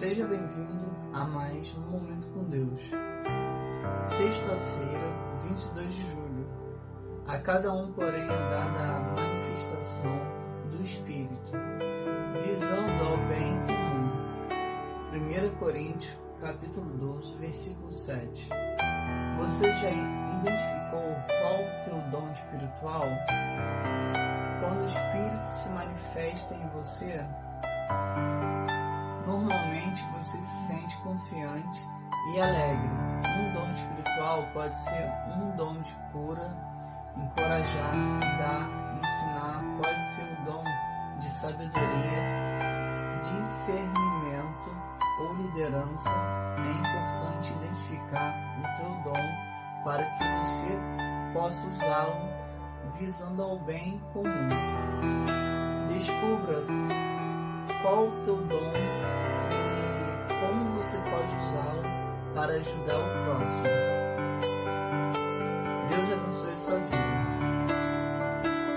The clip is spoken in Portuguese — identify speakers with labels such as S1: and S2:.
S1: Seja bem-vindo a mais um Momento com Deus. Sexta-feira, 22 de julho. A cada um, porém, é dada a manifestação do Espírito, visando ao bem comum. 1 Coríntios, capítulo 12, versículo 7. Você já identificou qual o teu dom espiritual? Quando o Espírito se manifesta em você, Normalmente você se sente confiante e alegre. Um dom espiritual pode ser um dom de cura, encorajar, dar, ensinar, pode ser o dom de sabedoria, discernimento ou liderança. É importante identificar o teu dom para que você possa usá-lo visando ao bem comum. Descubra qual o teu dom para ajudar o próximo.